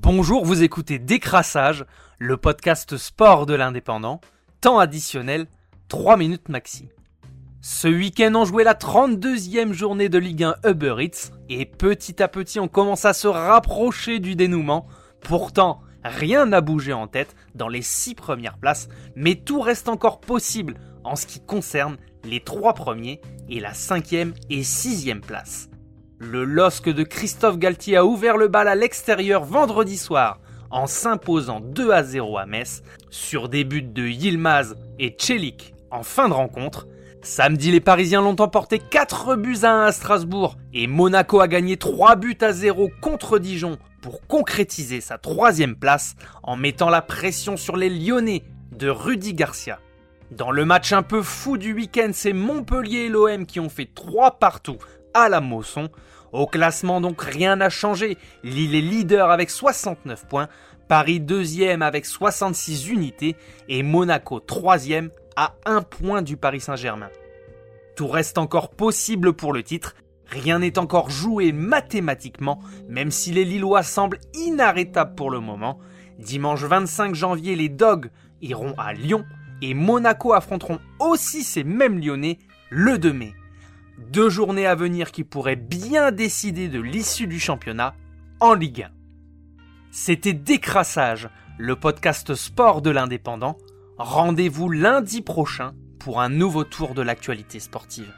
Bonjour, vous écoutez Décrassage, le podcast sport de l'indépendant, temps additionnel, 3 minutes maxi. Ce week-end on jouait la 32e journée de Ligue 1 Uber Eats et petit à petit on commence à se rapprocher du dénouement. Pourtant, rien n'a bougé en tête dans les 6 premières places, mais tout reste encore possible en ce qui concerne les 3 premiers et la 5e et 6e place. Le LOSC de Christophe Galtier a ouvert le bal à l'extérieur vendredi soir en s'imposant 2 à 0 à Metz sur des buts de Yilmaz et Chelik en fin de rencontre. Samedi, les Parisiens l'ont emporté 4 buts à 1 à Strasbourg et Monaco a gagné 3 buts à 0 contre Dijon pour concrétiser sa troisième place en mettant la pression sur les Lyonnais de Rudy Garcia. Dans le match un peu fou du week-end, c'est Montpellier et l'OM qui ont fait 3 partout la Mosson. Au classement donc rien n'a changé. Lille est leader avec 69 points, Paris deuxième avec 66 unités et Monaco troisième à 1 point du Paris Saint-Germain. Tout reste encore possible pour le titre, rien n'est encore joué mathématiquement, même si les Lillois semblent inarrêtables pour le moment. Dimanche 25 janvier, les Dogs iront à Lyon et Monaco affronteront aussi ces mêmes Lyonnais le 2 mai. Deux journées à venir qui pourraient bien décider de l'issue du championnat en Ligue 1. C'était Décrassage, le podcast sport de l'indépendant. Rendez-vous lundi prochain pour un nouveau tour de l'actualité sportive.